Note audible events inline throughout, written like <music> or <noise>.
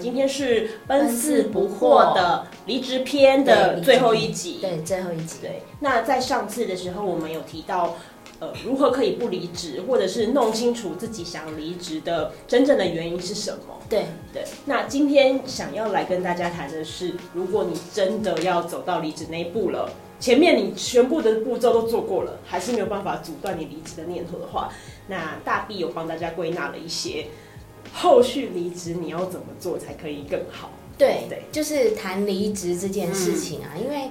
今天是奔四不惑的离职篇的最后一集，对，最后一集。对，那在上次的时候，我们有提到，呃，如何可以不离职，或者是弄清楚自己想离职的真正的原因是什么？对对。那今天想要来跟大家谈的是，如果你真的要走到离职那一步了，前面你全部的步骤都做过了，还是没有办法阻断你离职的念头的话，那大 B 有帮大家归纳了一些。后续离职你要怎么做才可以更好？对对，就是谈离职这件事情啊，嗯、因为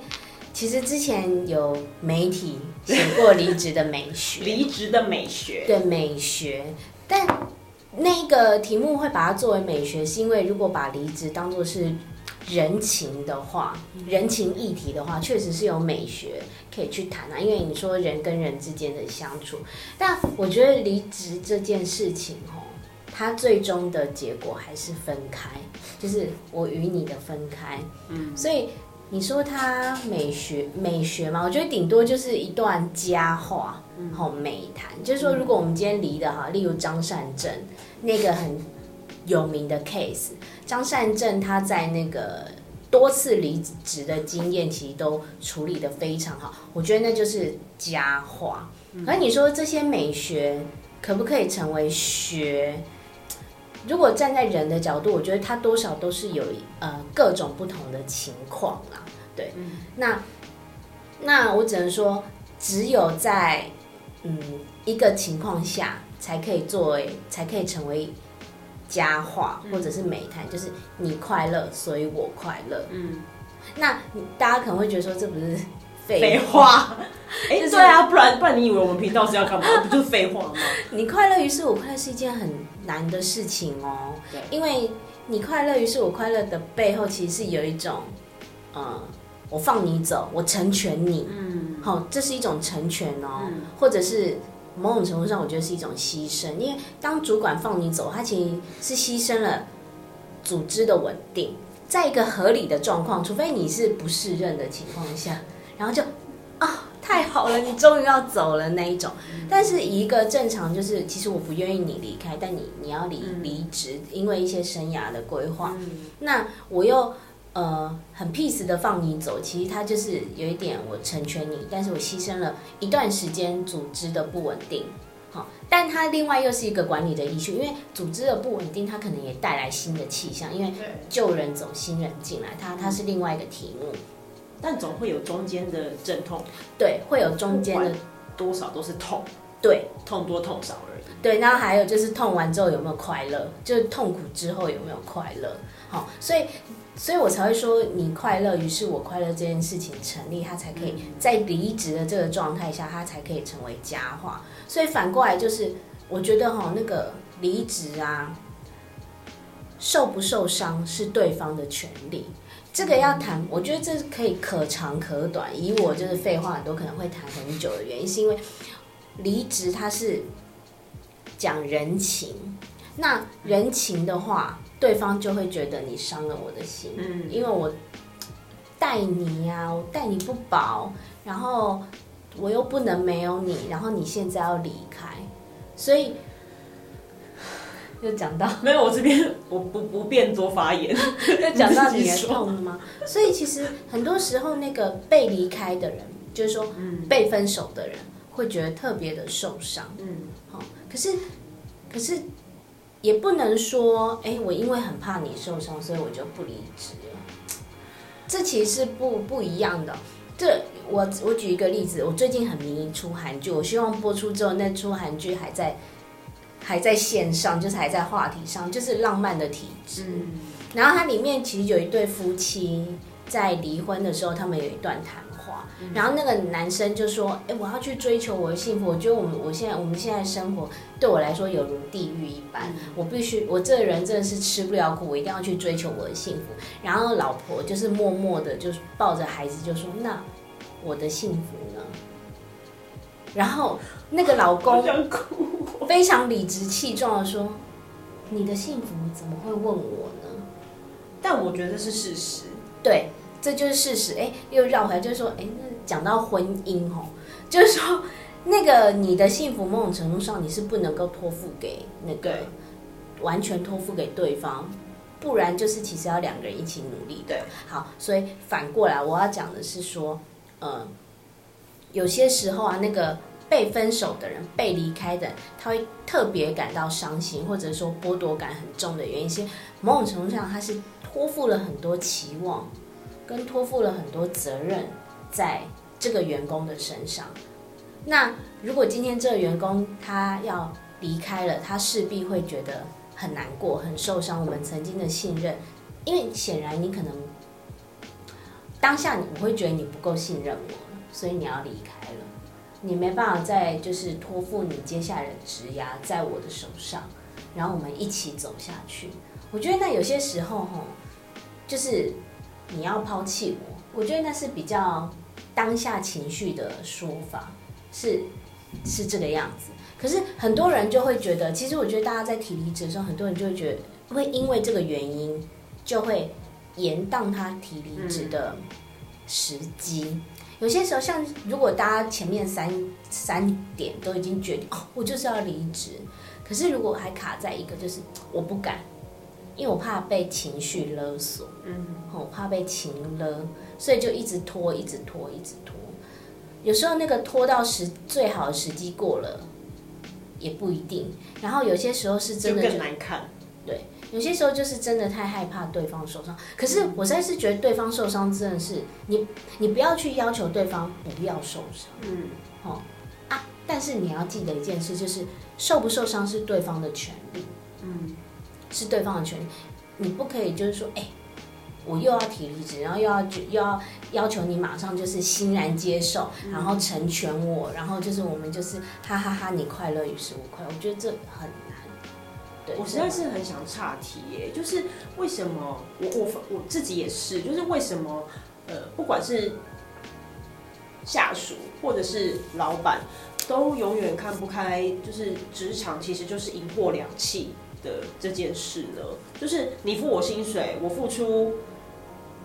其实之前有媒体写过离职的美学，<laughs> 离职的美学，对美学，但那个题目会把它作为美学，是因为如果把离职当做是人情的话，人情议题的话，确实是有美学可以去谈啊。因为你说人跟人之间的相处，但我觉得离职这件事情它最终的结果还是分开，就是我与你的分开。嗯，所以你说他美学美学嘛，我觉得顶多就是一段佳话，好美谈。就是说，如果我们今天离的哈，例如张善政那个很有名的 case，张善政他在那个多次离职的经验，其实都处理得非常好。我觉得那就是佳话。可是你说这些美学可不可以成为学？如果站在人的角度，我觉得他多少都是有呃各种不同的情况啦，对，嗯、那那我只能说，只有在嗯一个情况下，才可以作为，才可以成为佳话或者是美谈，嗯、就是你快乐，所以我快乐，嗯，那大家可能会觉得说，这不是废话。<laughs> 哎，对啊，不然不然你以为我们频道是要干嘛？<laughs> 不就是废话吗？你快乐于是我快乐是一件很难的事情哦。对，因为你快乐于是我快乐的背后，其实是有一种，呃，我放你走，我成全你，嗯，好，这是一种成全哦，嗯、或者是某种程度上，我觉得是一种牺牲。因为当主管放你走，他其实是牺牲了组织的稳定，在一个合理的状况，除非你是不适任的情况下，然后就啊。太好了，你终于要走了那一种。但是一个正常，就是其实我不愿意你离开，但你你要离离职，因为一些生涯的规划。那我又呃很 peace 的放你走，其实他就是有一点我成全你，但是我牺牲了一段时间组织的不稳定。好，但他另外又是一个管理的 issue，因为组织的不稳定，它可能也带来新的气象，因为旧人走，新人进来，它它是另外一个题目。但总会有中间的阵痛，对，会有中间的多少都是痛，对，痛多痛少而已。对，然后还有就是痛完之后有没有快乐，就是痛苦之后有没有快乐。好，所以，所以我才会说你快乐，于是我快乐这件事情成立，它才可以在离职的这个状态下，它才可以成为佳话。所以反过来就是，我觉得哈，那个离职啊，受不受伤是对方的权利。这个要谈，我觉得这可以可长可短。以我就是废话很多，可能会谈很久的原因，是因为离职它是讲人情，那人情的话，对方就会觉得你伤了我的心，嗯，因为我待你呀、啊，我待你不薄，然后我又不能没有你，然后你现在要离开，所以。又讲到 <laughs> 没有，我这边我不不便多发言。<laughs> 又讲到你痛了吗？<laughs> 所以其实很多时候，那个被离开的人，就是说被分手的人，会觉得特别的受伤。嗯，好，可是可是也不能说，哎，我因为很怕你受伤，所以我就不离职了。这其实是不不一样的。这我我举一个例子，我最近很迷出韩剧，我希望播出之后，那出韩剧还在。还在线上，就是还在话题上，就是浪漫的体质。嗯、然后它里面其实有一对夫妻在离婚的时候，他们有一段谈话。嗯、然后那个男生就说：“哎，我要去追求我的幸福。我觉得我们我现在我们现在生活对我来说有如地狱一般。嗯、我必须，我这个人真的是吃不了苦，我一定要去追求我的幸福。”然后老婆就是默默的，就是抱着孩子就说：“那我的幸福呢？”然后那个老公非常理直气壮的说：“你的幸福怎么会问我呢？”但我觉得这是事实。对，这就是事实。哎，又绕回来，就是说，哎，那讲到婚姻哦，就是说，那个你的幸福某种程度上你是不能够托付给那个完全托付给对方。不然就是其实要两个人一起努力的。对，好，所以反过来我要讲的是说，嗯，有些时候啊，那个被分手的人、被离开的，他会特别感到伤心，或者说剥夺感很重的原因是，某种程度上他是托付了很多期望，跟托付了很多责任在这个员工的身上。那如果今天这个员工他要离开了，他势必会觉得很难过、很受伤。我们曾经的信任，因为显然你可能当下你我会觉得你不够信任我，所以你要离开了，你没办法再就是托付你接下来的职涯在我的手上，然后我们一起走下去。我觉得那有些时候吼，就是你要抛弃我，我觉得那是比较当下情绪的说法。是，是这个样子。可是很多人就会觉得，其实我觉得大家在提离职的时候，很多人就会觉得，会因为这个原因，就会延宕他提离职的时机。有些时候，像如果大家前面三三点都已经决定，哦，我就是要离职，可是如果还卡在一个，就是我不敢，因为我怕被情绪勒索，嗯，我怕被情勒，所以就一直拖，一直拖，一直拖。有时候那个拖到时最好的时机过了，也不一定。然后有些时候是真的就更难看。对，有些时候就是真的太害怕对方受伤。可是我实在是觉得对方受伤真的是你，你不要去要求对方不要受伤。嗯，哦啊，但是你要记得一件事，就是受不受伤是对方的权利。嗯，是对方的权利，你不可以就是说，哎。我又要提离职，然后又要又要要求你马上就是欣然接受，然后成全我，然后就是我们就是哈哈哈，你快乐于是我快乐，我觉得这很难。对，我实在是很想岔题耶，就是为什么我我我自己也是，就是为什么呃，不管是下属或者是老板，都永远看不开，就是职场其实就是银货两气的这件事呢？就是你付我薪水，我付出。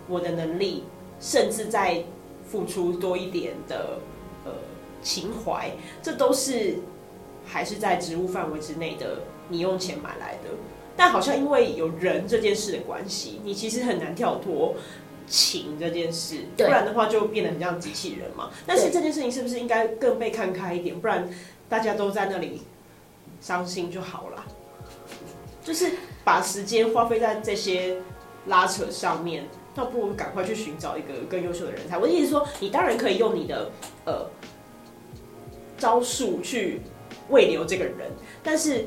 我的能力，甚至再付出多一点的呃情怀，这都是还是在职务范围之内的。你用钱买来的，但好像因为有人这件事的关系，你其实很难跳脱情这件事，不然的话就变得很像机器人嘛。但是这件事情是不是应该更被看开一点？不然大家都在那里伤心就好了。就是把时间花费在这些拉扯上面。倒不如赶快去寻找一个更优秀的人才。我的意思是说，你当然可以用你的呃招数去慰留这个人，但是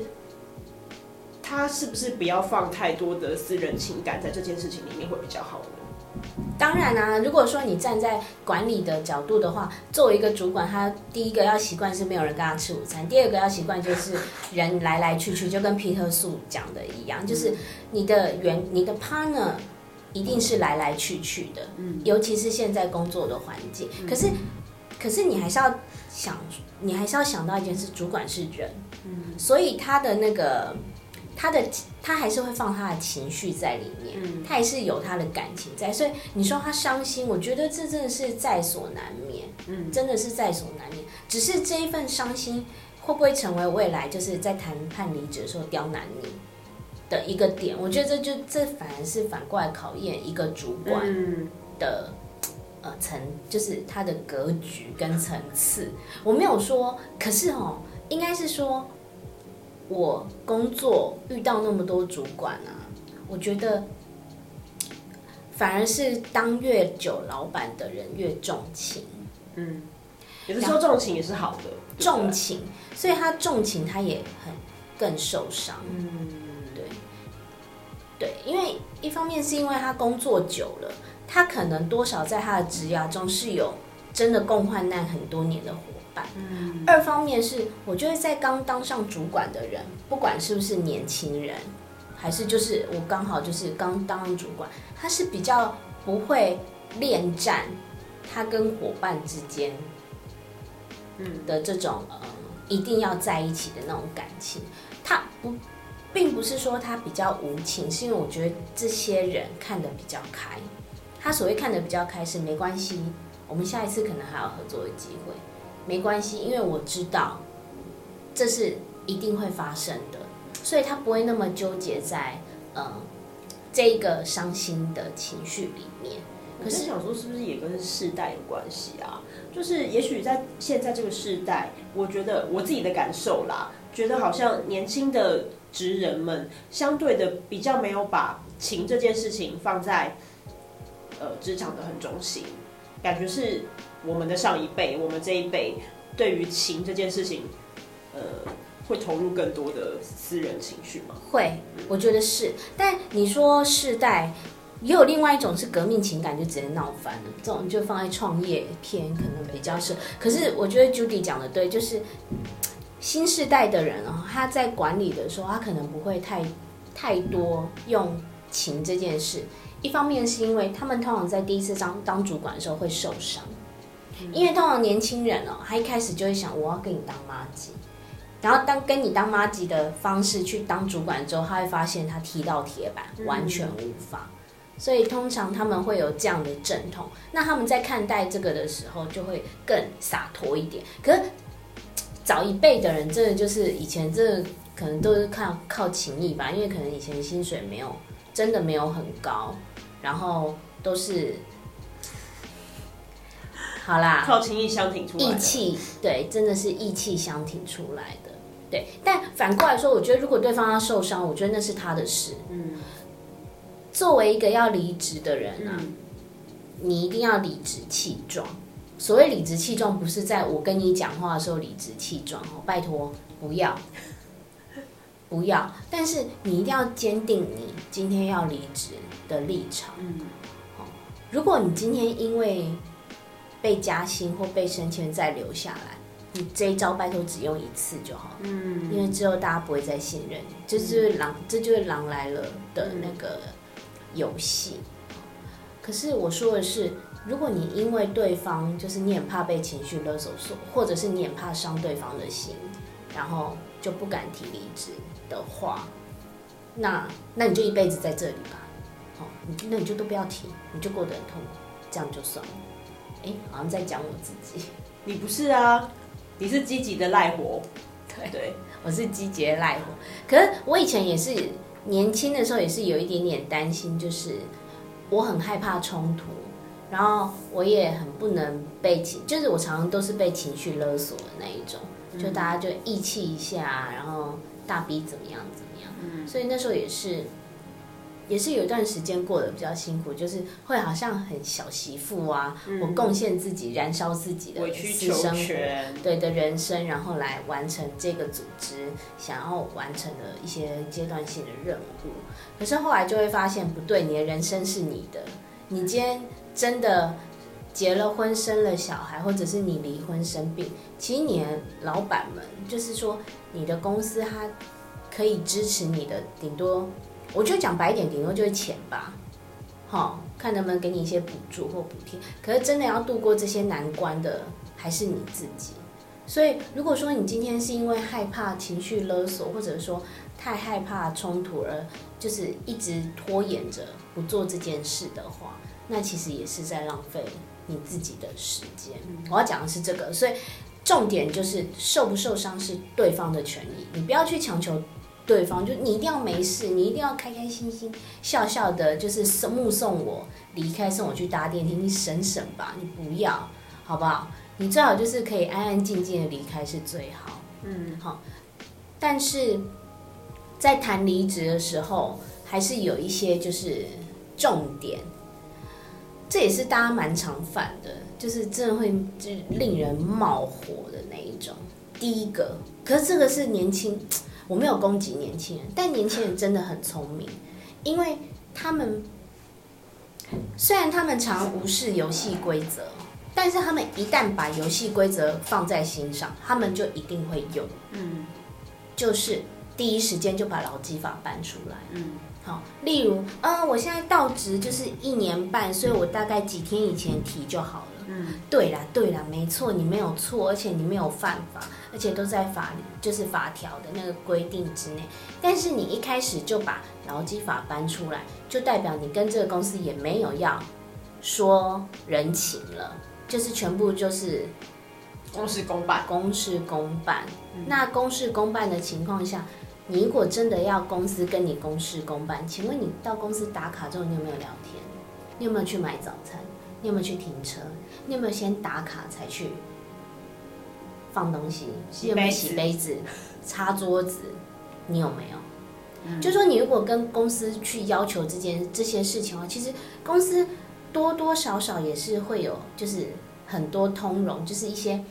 他是不是不要放太多的私人情感在这件事情里面会比较好呢？当然啊，如果说你站在管理的角度的话，作为一个主管，他第一个要习惯是没有人跟他吃午餐，第二个要习惯就是人来来去去，就跟皮特素讲的一样，就是你的员、你的 partner。一定是来来去去的，嗯，尤其是现在工作的环境。可是，可是你还是要想，你还是要想到一件事：主管是人，嗯，所以他的那个，他的他还是会放他的情绪在里面，嗯，他还是有他的感情在。所以你说他伤心，我觉得这真的是在所难免，嗯，真的是在所难免。只是这一份伤心会不会成为未来就是在谈判离职的时候刁难你？的一个点，我觉得这就这反而是反过来考验一个主管的、嗯、呃层，就是他的格局跟层次。我没有说，可是哦，应该是说，我工作遇到那么多主管啊，我觉得反而是当越久老板的人越重情。嗯，有的时候重情也是好的，重情，所以他重情他也很更受伤。嗯。对，对因为一方面是因为他工作久了，他可能多少在他的职涯中是有真的共患难很多年的伙伴。嗯。二方面是，我觉得在刚当上主管的人，不管是不是年轻人，还是就是我刚好就是刚当上主管，他是比较不会恋战，他跟伙伴之间，嗯的这种呃一定要在一起的那种感情，他不。并不是说他比较无情，是因为我觉得这些人看得比较开。他所谓看得比较开是没关系，我们下一次可能还有合作的机会，没关系，因为我知道这是一定会发生的，所以他不会那么纠结在嗯这一个伤心的情绪里面。可是想说，是不是也跟世代有关系啊？就是也许在现在这个世代，我觉得我自己的感受啦，觉得好像年轻的职人们相对的比较没有把情这件事情放在呃职场的很中心，感觉是我们的上一辈，我们这一辈对于情这件事情，呃，会投入更多的私人情绪吗？会，我觉得是。但你说世代。也有另外一种是革命情感，就直接闹翻了。这种就放在创业片可能比较是。可是我觉得 Judy 讲的对，就是新世代的人哦，他在管理的时候，他可能不会太太多用情这件事。一方面是因为他们通常在第一次当当主管的时候会受伤，因为通常年轻人哦，他一开始就会想我要跟你当麻吉，然后当跟你当麻吉的方式去当主管之后，他会发现他踢到铁板，完全无法。所以通常他们会有这样的阵痛，那他们在看待这个的时候就会更洒脱一点。可是早一辈的人，真的就是以前这可能都是靠靠情谊吧，因为可能以前薪水没有真的没有很高，然后都是好啦，靠情义相挺出来的，义气对，真的是义气相挺出来的。对，但反过来说，我觉得如果对方要受伤，我觉得那是他的事。嗯。作为一个要离职的人啊，嗯、你一定要理直气壮。所谓理直气壮，不是在我跟你讲话的时候理直气壮哦，拜托不要，<laughs> 不要。但是你一定要坚定你今天要离职的立场。嗯，如果你今天因为被加薪或被升迁再留下来，你这一招拜托只用一次就好。嗯，因为之后大家不会再信任你，这就是狼，这就是狼来了的那个。游戏，可是我说的是，如果你因为对方就是你很怕被情绪勒索，或者是你很怕伤对方的心，然后就不敢提离职的话，那那你就一辈子在这里吧，好，那你就都不要提，你就过得很痛苦，这样就算了。哎，好像在讲我自己，<laughs> 你不是啊，你是积极的赖活，对对，我是积极的赖活，可是我以前也是。年轻的时候也是有一点点担心，就是我很害怕冲突，然后我也很不能被情，就是我常常都是被情绪勒索的那一种，就大家就义气一下，然后大逼怎么样怎么样，所以那时候也是。也是有一段时间过得比较辛苦，就是会好像很小媳妇啊，嗯、我贡献自己，燃烧自己的私生活，对的人生，然后来完成这个组织想要完成的一些阶段性的任务。可是后来就会发现不对，你的人生是你的，你今天真的结了婚、生了小孩，或者是你离婚生病，其实你的老板们就是说，你的公司它可以支持你的，顶多。我就讲白一点，顶多就是钱吧，好，看能不能给你一些补助或补贴。可是真的要度过这些难关的，还是你自己。所以，如果说你今天是因为害怕情绪勒索，或者说太害怕冲突而就是一直拖延着不做这件事的话，那其实也是在浪费你自己的时间。我要讲的是这个，所以重点就是受不受伤是对方的权利，你不要去强求。对方就你一定要没事，你一定要开开心心、笑笑的，就是目送我离开，送我去搭电梯，你省省吧，你不要，好不好？你最好就是可以安安静静的离开是最好。嗯，好。但是在谈离职的时候，还是有一些就是重点，这也是大家蛮常犯的，就是真的会就令人冒火的那一种。第一个，可是这个是年轻。我没有攻击年轻人，但年轻人真的很聪明，因为他们虽然他们常无视游戏规则，但是他们一旦把游戏规则放在心上，他们就一定会用。嗯，就是第一时间就把劳基法搬出来。嗯，好，例如，嗯，我现在到职就是一年半，所以我大概几天以前提就好了。嗯，对啦，对啦，没错，你没有错，而且你没有犯法，而且都在法律，就是法条的那个规定之内。但是你一开始就把劳基法搬出来，就代表你跟这个公司也没有要说人情了，就是全部就是公事公办，公事公办。那公事公办的情况下，你如果真的要公司跟你公事公办，请问你到公司打卡之后，你有没有聊天？你有没有去买早餐？你有没有去停车？你有没有先打卡才去放东西？你有没有洗杯子、擦桌子？你有没有？嗯、就说你如果跟公司去要求这件这些事情的话，其实公司多多少少也是会有，就是很多通融，就是一些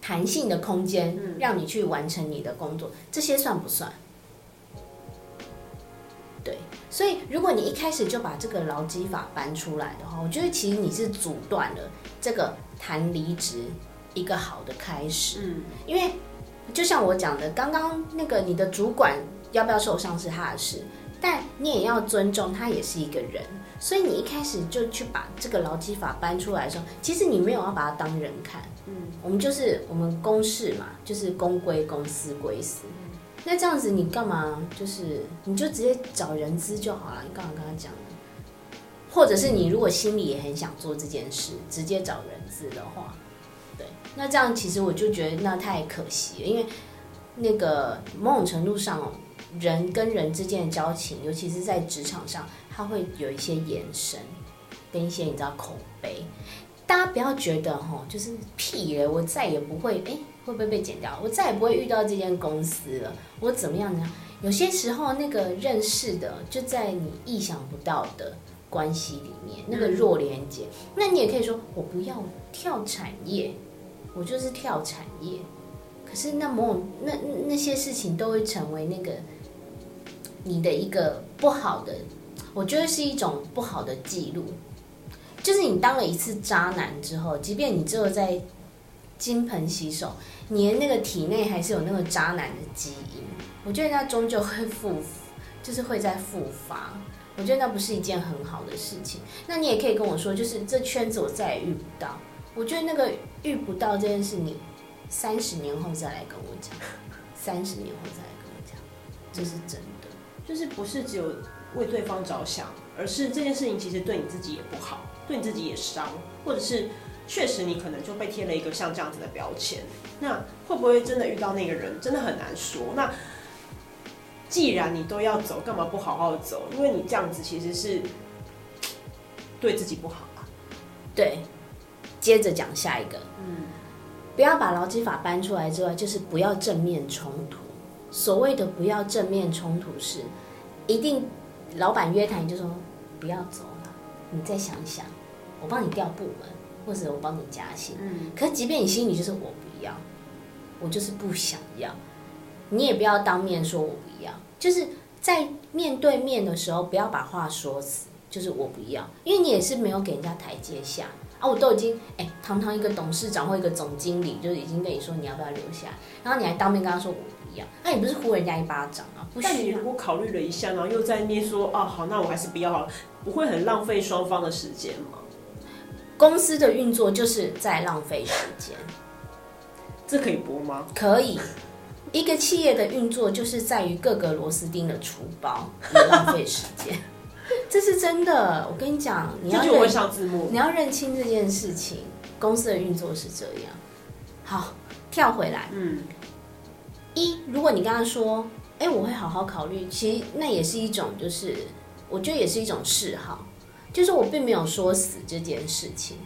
弹性的空间，让你去完成你的工作。这些算不算？对，所以如果你一开始就把这个劳基法搬出来的话，我觉得其实你是阻断了这个谈离职一个好的开始。嗯，因为就像我讲的，刚刚那个你的主管。要不要受伤是他的事，但你也要尊重他，也是一个人。所以你一开始就去把这个劳基法搬出来的时候，其实你没有要把它当人看。嗯，我们就是我们公事嘛，就是公归公，私归私。那这样子你干嘛？就是你就直接找人资就好了。你干嘛跟他讲？或者是你如果心里也很想做这件事，直接找人资的话，对，那这样其实我就觉得那太可惜了，因为那个某种程度上。人跟人之间的交情，尤其是在职场上，他会有一些延伸，跟一些你知道口碑。大家不要觉得哈，就是屁嘞，我再也不会，哎，会不会被剪掉？我再也不会遇到这间公司了。我怎么样呢？有些时候那个认识的，就在你意想不到的关系里面，那个弱连接。那你也可以说，我不要跳产业，我就是跳产业。可是那某那那些事情都会成为那个。你的一个不好的，我觉得是一种不好的记录，就是你当了一次渣男之后，即便你之后在金盆洗手，你的那个体内还是有那个渣男的基因，我觉得那终究会复，就是会再复发。我觉得那不是一件很好的事情。那你也可以跟我说，就是这圈子我再也遇不到。我觉得那个遇不到这件事，你三十年后再来跟我讲，三十年后再来跟我讲，这是真的。就是不是只有为对方着想，而是这件事情其实对你自己也不好，对你自己也伤，或者是确实你可能就被贴了一个像这样子的标签。那会不会真的遇到那个人，真的很难说。那既然你都要走，干嘛不好好走？因为你这样子其实是对自己不好啊。对，接着讲下一个，嗯，不要把劳基法搬出来之外，就是不要正面冲突。所谓的不要正面冲突是，一定老板约谈就说不要走了，你再想想，我帮你调部门，或者我帮你加薪。嗯。可是即便你心里就是我不要，我就是不想要，你也不要当面说我不要，就是在面对面的时候不要把话说死，就是我不要，因为你也是没有给人家台阶下啊，我都已经哎，堂堂一个董事长或一个总经理，就是已经跟你说你要不要留下，然后你还当面跟他说我。那你不是呼人家一巴掌啊？但你如果考虑了一下，然后又在那边说啊，好，那我还是不要好了，不会很浪费双方的时间吗？公司的运作就是在浪费时间，这可以播吗？可以。一个企业的运作就是在于各个螺丝钉的出包，也浪费时间，<laughs> 这是真的。我跟你讲，你要认上字幕，你要认清这件事情。公司的运作是这样。好，跳回来，嗯。一，如果你刚刚说，哎、欸，我会好好考虑，其实那也是一种，就是我觉得也是一种嗜好，就是我并没有说死这件事情。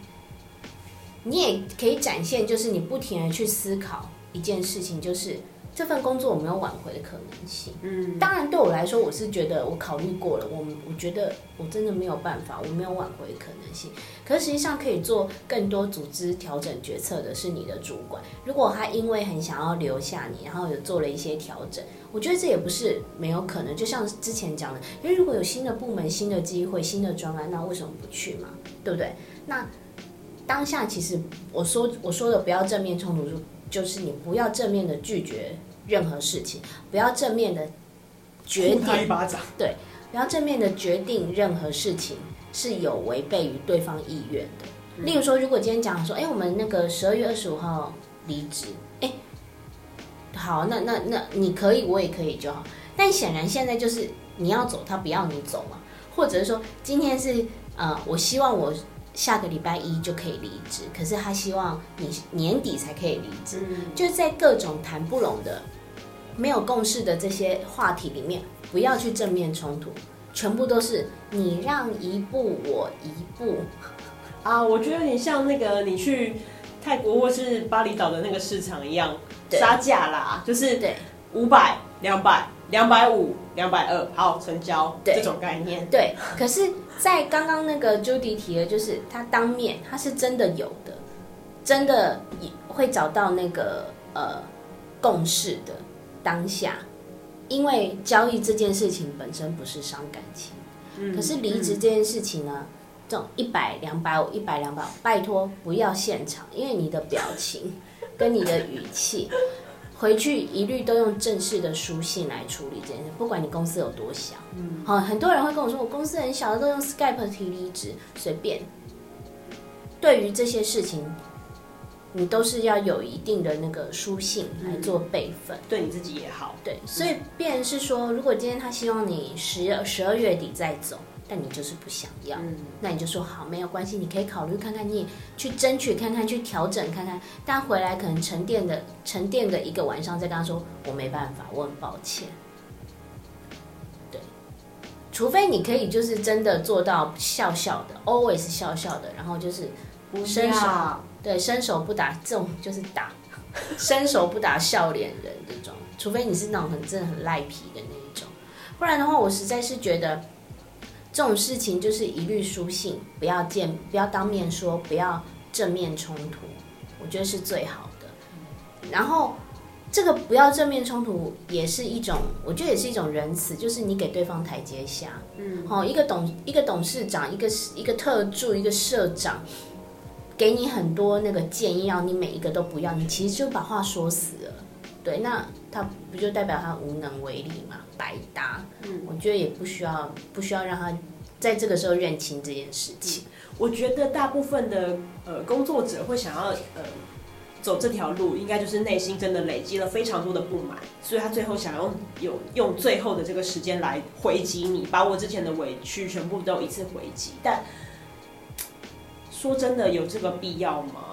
你也可以展现，就是你不停的去思考一件事情，就是。这份工作我没有挽回的可能性？嗯，当然对我来说，我是觉得我考虑过了，我我觉得我真的没有办法，我没有挽回的可能性。可是实际上可以做更多组织调整决策的是你的主管。如果他因为很想要留下你，然后有做了一些调整，我觉得这也不是没有可能。就像之前讲的，因为如果有新的部门、新的机会、新的专案，那为什么不去嘛？对不对？那当下其实我说我说的不要正面冲突就是你不要正面的拒绝任何事情，不要正面的决定，对，不要正面的决定任何事情是有违背于对方意愿的。嗯。例如说，如果今天讲说，哎，我们那个十二月二十五号离职，哎，好，那那那你可以，我也可以就好。但显然现在就是你要走，他不要你走嘛，或者是说今天是呃，我希望我。下个礼拜一就可以离职，可是他希望你年底才可以离职，嗯、就是在各种谈不拢的没有共识的这些话题里面，不要去正面冲突，全部都是你让一步我一步 <laughs> 啊！我觉得有点像那个你去泰国或是巴厘岛的那个市场一样，杀价啦，就是对五百、两百、两百五、两百二，好成交，对这种概念。对，可是，在刚刚那个 Judy 提的，就是他当面他是真的有的，真的会找到那个呃共识的当下，因为交易这件事情本身不是伤感情，嗯、可是离职这件事情呢，嗯、这种一百、两百五、一百、两百五，拜托不要现场，因为你的表情跟你的语气，回去一律都用正式的书信来处理这件事，不管你公司有多小，嗯，好，很多人会跟我说，我公司很小，都用 Skype 提离职，随便。对于这些事情。你都是要有一定的那个书信来做备份，对你自己也好。对，所以变是说，如果今天他希望你十二十二月底再走，但你就是不想要，嗯、那你就说好，没有关系，你可以考虑看看，你也去争取看看，去调整看看。但回来可能沉淀的沉淀的一个晚上，再跟他说，我没办法，我很抱歉。对，除非你可以就是真的做到笑笑的，always 笑笑的，然后就是伸手。对，伸手不打这种就是打，伸手不打笑脸人这种，除非你是那种很真的很赖皮的那一种，不然的话，我实在是觉得这种事情就是一律书信，不要见，不要当面说，不要正面冲突，我觉得是最好的。然后这个不要正面冲突也是一种，我觉得也是一种仁慈，就是你给对方台阶下。嗯，好，一个董一个董事长，一个一个特助，一个社长。给你很多那个建议，要你每一个都不要，你其实就把话说死了，对，那他不就代表他无能为力嘛，白搭。嗯，我觉得也不需要，不需要让他在这个时候认清这件事情。我觉得大部分的呃工作者会想要呃走这条路，应该就是内心真的累积了非常多的不满，所以他最后想用有用最后的这个时间来回击你，把我之前的委屈全部都一次回击，但。<tsk> 说真的，有这个必要吗？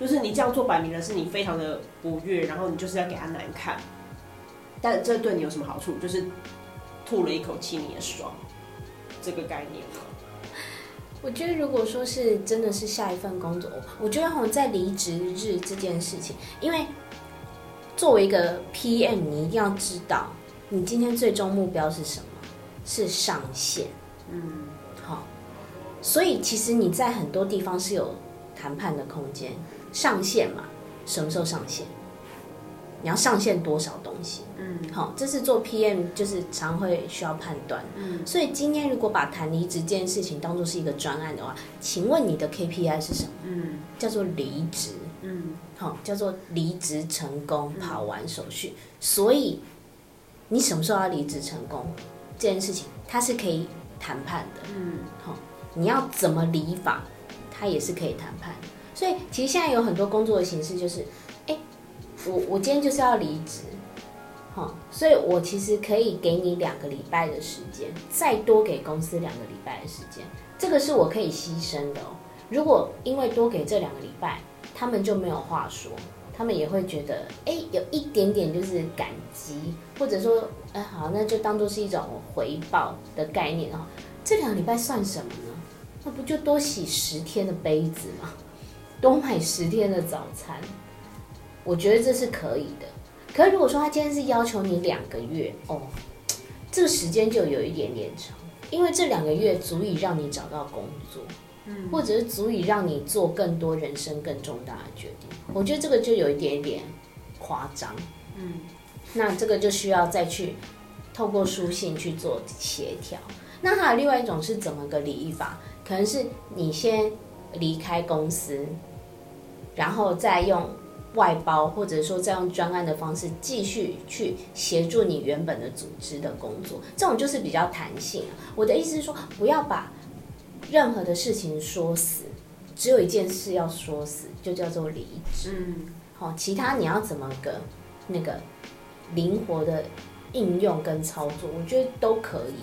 就是你这样做，摆明了是你非常的不悦，然后你就是要给他难看。但这对你有什么好处？就是吐了一口气你也爽，这个概念吗？我觉得，如果说是真的是下一份工作，我觉得好像在离职日这件事情，因为作为一个 PM，你一定要知道，你今天最终目标是什么？是上线。嗯。好所以其实你在很多地方是有谈判的空间，上线嘛，什么时候上线？你要上线多少东西？嗯，好，这是做 PM 就是常会需要判断。嗯，所以今天如果把谈离职这件事情当做是一个专案的话，请问你的 KPI 是什么？嗯，叫做离职。嗯，好，叫做离职成功，跑完手续。所以你什么时候要离职成功？这件事情它是可以谈判的。嗯，好。你要怎么理法，它也是可以谈判。所以其实现在有很多工作的形式，就是，哎，我我今天就是要离职，好，所以我其实可以给你两个礼拜的时间，再多给公司两个礼拜的时间，这个是我可以牺牲的哦。如果因为多给这两个礼拜，他们就没有话说，他们也会觉得，哎，有一点点就是感激，或者说，哎，好，那就当做是一种回报的概念哦。这两个礼拜算什么呢？那不就多洗十天的杯子吗？多买十天的早餐，我觉得这是可以的。可是如果说他今天是要求你两个月哦，这个时间就有一点点长，因为这两个月足以让你找到工作，嗯，或者是足以让你做更多人生更重大的决定。我觉得这个就有一点点夸张，嗯，那这个就需要再去透过书信去做协调。那还有另外一种是怎么个离法？可能是你先离开公司，然后再用外包，或者说再用专案的方式继续去协助你原本的组织的工作，这种就是比较弹性。我的意思是说，不要把任何的事情说死，只有一件事要说死，就叫做离职。嗯，好，其他你要怎么个那个灵活的应用跟操作，我觉得都可以。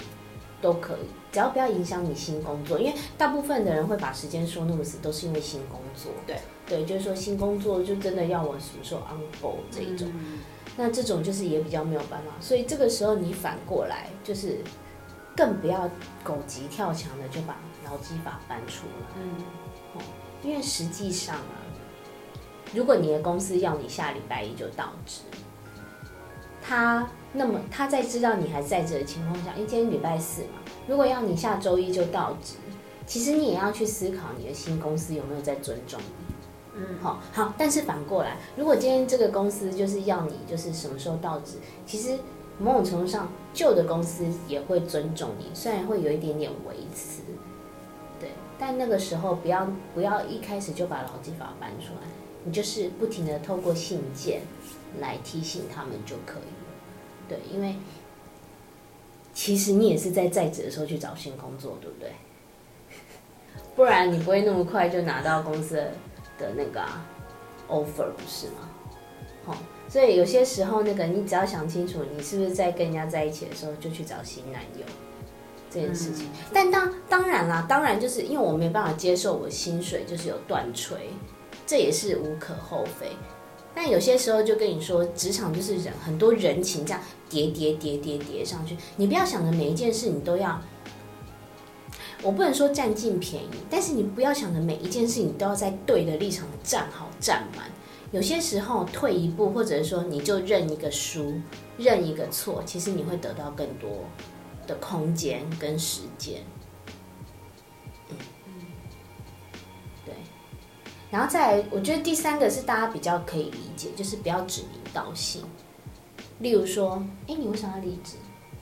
都可以，只要不要影响你新工作，因为大部分的人会把时间说那么死，都是因为新工作。对对，就是说新工作就真的要我什么时候 on board 这一种。嗯、那这种就是也比较没有办法。所以这个时候你反过来就是更不要狗急跳墙的就把劳基法搬出来。嗯，哦，因为实际上啊，如果你的公司要你下礼拜一就到职，他那么他在知道你还在职的情况下，因为今天礼拜四嘛，如果要你下周一就到职，其实你也要去思考你的新公司有没有在尊重你。嗯，好，好，但是反过来，如果今天这个公司就是要你就是什么时候到职，其实某种程度上旧的公司也会尊重你，虽然会有一点点维持，对，但那个时候不要不要一开始就把劳基法搬出来，你就是不停的透过信件来提醒他们就可以，对，因为其实你也是在在职的时候去找新工作，对不对？<laughs> 不然你不会那么快就拿到公司的。那个、啊、offer 不是吗？好、哦，所以有些时候那个你只要想清楚，你是不是在跟人家在一起的时候就去找新男友这件事情。嗯、但当当然啦，当然就是因为我没办法接受我薪水就是有断锤，这也是无可厚非。但有些时候就跟你说，职场就是人很多人情这样叠叠叠叠叠上去，你不要想着每一件事你都要。我不能说占尽便宜，但是你不要想着每一件事你都要在对的立场站好站满。有些时候退一步，或者是说你就认一个输，认一个错，其实你会得到更多的空间跟时间。嗯，对。然后再来，我觉得第三个是大家比较可以理解，就是不要指名道姓。例如说，哎，你为什么要离职？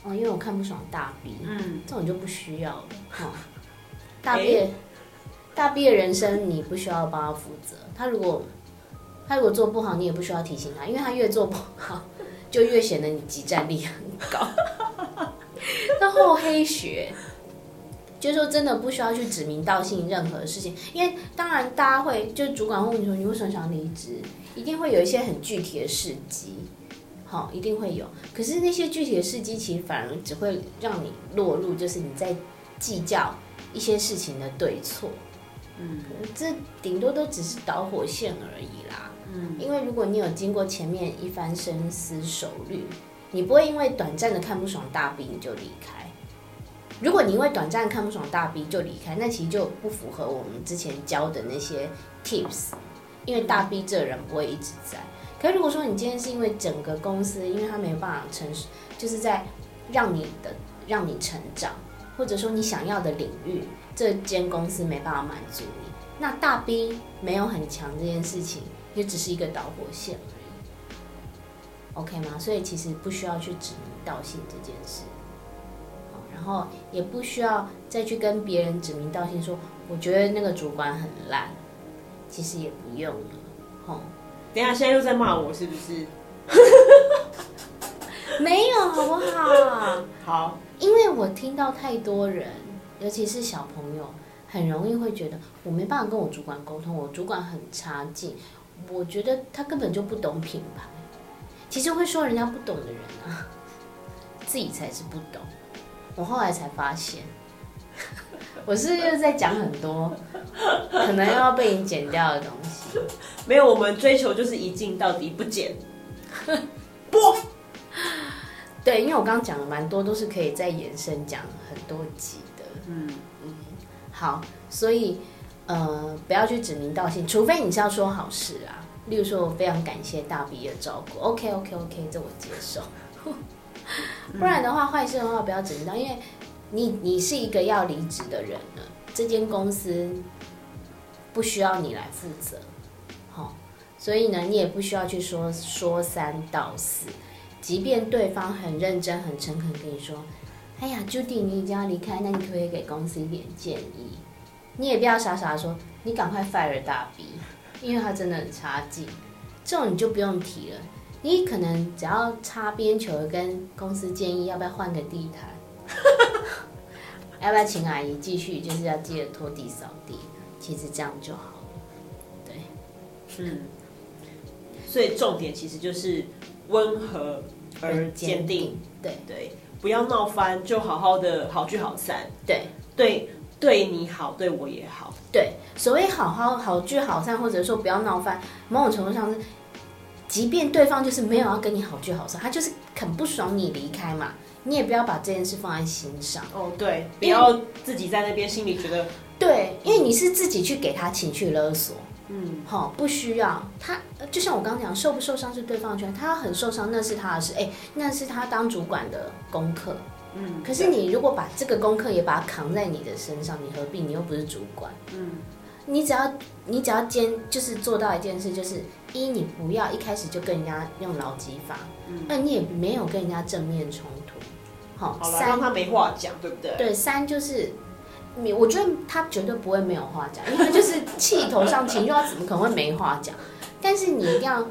哦，因为我看不爽大 B，嗯，这种就不需要了。哈、哦，<laughs> 大 B，、欸、大 B 的人生你不需要帮他负责。他如果他如果做不好，你也不需要提醒他，因为他越做不好，就越显得你即战力很高。<laughs> 那后黑学，就是说真的不需要去指名道姓任何事情，因为当然大家会，就主管问你说你为什么想离职，一定会有一些很具体的事迹。好，一定会有。可是那些具体的事迹，其实反而只会让你落入，就是你在计较一些事情的对错。嗯，这顶多都只是导火线而已啦。嗯，因为如果你有经过前面一番深思熟虑，你不会因为短暂的看不爽大 B 你就离开。如果你因为短暂看不爽大 B 就离开，那其实就不符合我们之前教的那些 tips。因为大 B 这人不会一直在。可如果说你今天是因为整个公司，因为他没有办法成，就是在让你的让你成长，或者说你想要的领域，这间公司没办法满足你，那大 B 没有很强这件事情，也只是一个导火线而已。OK 吗？所以其实不需要去指名道姓这件事，然后也不需要再去跟别人指名道姓说，我觉得那个主管很烂，其实也不用了，等一下，现在又在骂我是不是？<laughs> 没有，好不好？<laughs> 好，因为我听到太多人，尤其是小朋友，很容易会觉得我没办法跟我主管沟通，我主管很差劲，我觉得他根本就不懂品牌。其实会说人家不懂的人啊，自己才是不懂。我后来才发现。我是又在讲很多，可能要被你剪掉的东西。<laughs> 没有，我们追求就是一镜到底不剪。<laughs> 播。对，因为我刚刚讲了蛮多，都是可以再延伸讲很多集的。嗯嗯。好，所以呃，不要去指名道姓，除非你是要说好事啊。例如说，我非常感谢大 B 的照顾。OK OK OK，这我接受。<laughs> 不然的话，坏事的话不要指名道姓，因为。你你是一个要离职的人了，这间公司不需要你来负责，好，所以呢，你也不需要去说说三道四，即便对方很认真、很诚恳跟你说，哎呀，Judy，你已经要离开，那你可不可以给公司一点建议？你也不要傻傻说，你赶快 fire 大 B，<laughs> 因为他真的很差劲，这种你就不用提了，你可能只要擦边球，跟公司建议要不要换个地毯。要不要请阿姨继续？就是要记得拖地扫地，其实这样就好了。对，嗯，所以重点其实就是温和而坚定。对对，不要闹翻，就好好的好聚好散。对对，对你好，对我也好。对，所谓好好好聚好散，或者说不要闹翻，某种程度上是即便对方就是没有要跟你好聚好散，他就是很不爽你离开嘛，你也不要把这件事放在心上。哦，对，不要自己在那边心里觉得，对，因为你是自己去给他情绪勒索。嗯，好，不需要他，就像我刚刚讲，受不受伤是对方的权，他很受伤那是他的事，哎，那是他当主管的功课。嗯，可是你如果把这个功课也把它扛在你的身上，你何必？你又不是主管。嗯，你只要你只要坚就是做到一件事，就是一你不要一开始就跟人家用劳基法，嗯，那你也没有跟人家正面冲突。好，好了，让他没话讲，对不对？对，三就是。你我觉得他绝对不会没有话讲，因为就是气头上情绪，他怎么可能会没话讲？但是你一定要，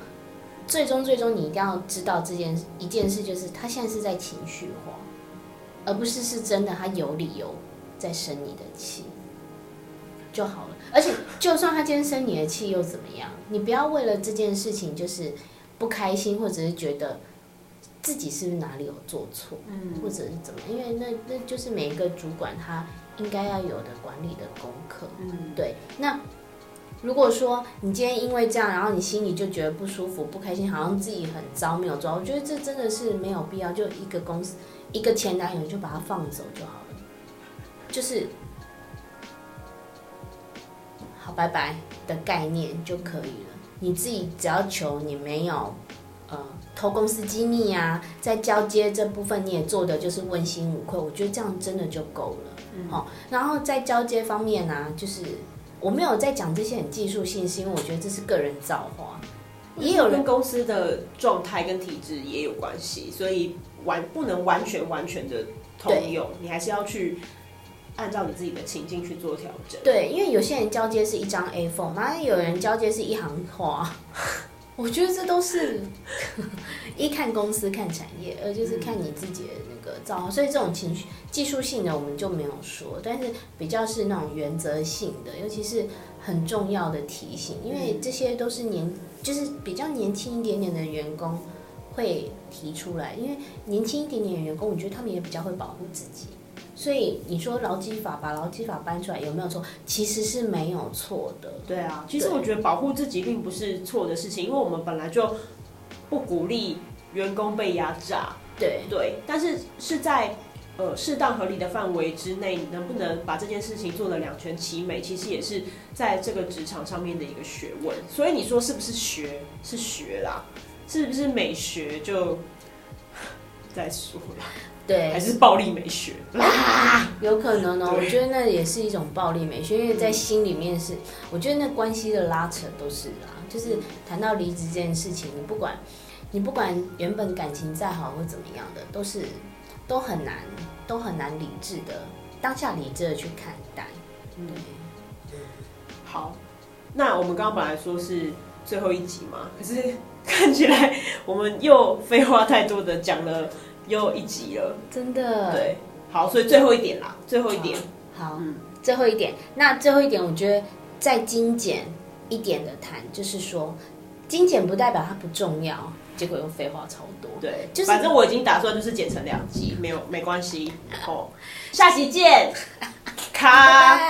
最终最终你一定要知道这件一件事，就是他现在是在情绪化，而不是是真的他有理由在生你的气就好了。而且就算他今天生你的气又怎么样？你不要为了这件事情就是不开心，或者是觉得自己是不是哪里有做错，嗯，或者是怎么样？因为那那就是每一个主管他。应该要有的管理的功课，嗯，对。那如果说你今天因为这样，然后你心里就觉得不舒服、不开心，好像自己很糟没有做，我觉得这真的是没有必要。就一个公司，一个前男友就把他放走就好了，就是好拜拜的概念就可以了。你自己只要求你没有呃偷公司机密啊，在交接这部分你也做的就是问心无愧，我觉得这样真的就够了。好、嗯，然后在交接方面呢、啊，就是我没有在讲这些很技术性，是因为我觉得这是个人造化，也有跟公司的状态跟体制也有关系，所以完不能完全完全的通用，你还是要去按照你自己的情境去做调整。对，因为有些人交接是一张 A4，然后有人交接是一行话。<laughs> 我觉得这都是 <laughs> 一看公司看产业，二就是看你自己的那个造化。所以这种情绪技术性的我们就没有说，但是比较是那种原则性的，尤其是很重要的提醒，因为这些都是年就是比较年轻一点点的员工会提出来，因为年轻一点点的员工，我觉得他们也比较会保护自己。所以你说劳基法把劳基法搬出来有没有错？其实是没有错的。对啊，其实我觉得保护自己并不是错的事情，因为我们本来就不鼓励员工被压榨。对对，但是是在呃适当合理的范围之内，你能不能把这件事情做得两全其美，其实也是在这个职场上面的一个学问。所以你说是不是学？是学啦，是不是美学就 <laughs> 再说了。对，还是暴力美学啦，有可能哦。我觉得那也是一种暴力美学，因为在心里面是，我觉得那关系的拉扯都是啊。就是谈到离职这件事情，你不管，你不管原本感情再好或怎么样的，都是都很难，都很难理智的当下理智的去看待。嗯，好，那我们刚刚本来说是最后一集嘛，可是看起来我们又废话太多的讲了。又一集了，真的。对，好，所以最后一点啦，最后一点，好，最后一点。那最后一点，我觉得再精简一点的谈，就是说，精简不代表它不重要，结果又废话超多。对，就是反正我已经打算就是剪成两集，没有没关系。哦，<laughs> 下期见，<laughs> 卡。